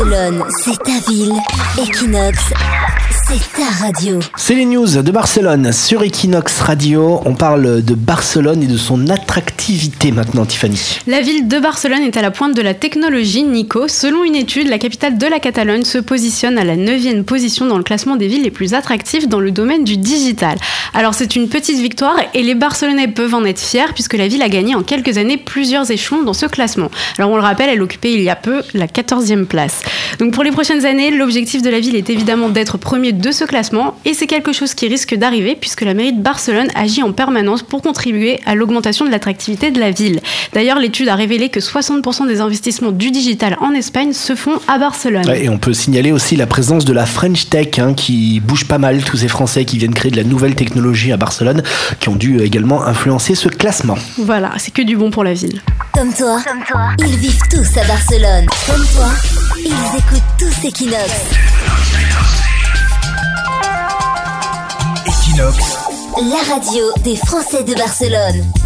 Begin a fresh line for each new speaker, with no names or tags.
Barcelone, c'est ta ville. Equinox, c'est ta radio.
C'est les news de Barcelone sur Equinox Radio. On parle de Barcelone et de son attractivité maintenant, Tiffany.
La ville de Barcelone est à la pointe de la technologie, Nico. Selon une étude, la capitale de la Catalogne se positionne à la 9e position dans le classement des villes les plus attractives dans le domaine du digital. Alors c'est une petite victoire et les Barcelonais peuvent en être fiers puisque la ville a gagné en quelques années plusieurs échelons dans ce classement. Alors on le rappelle, elle occupait il y a peu la 14e place. Donc pour les prochaines années, l'objectif de la ville est évidemment d'être premier de ce classement et c'est quelque chose qui risque d'arriver puisque la mairie de Barcelone agit en permanence pour contribuer à l'augmentation de l'attractivité de la ville. D'ailleurs, l'étude a révélé que 60% des investissements du digital en Espagne se font à Barcelone.
Ouais, et on peut signaler aussi la présence de la French Tech hein, qui bouge pas mal, tous ces Français qui viennent créer de la nouvelle technologie à Barcelone, qui ont dû également influencer ce classement.
Voilà, c'est que du bon pour la ville.
Comme toi, Comme toi, ils vivent tous à Barcelone. Comme toi, Equinox.
Equinox,
La radio des Français de Barcelone.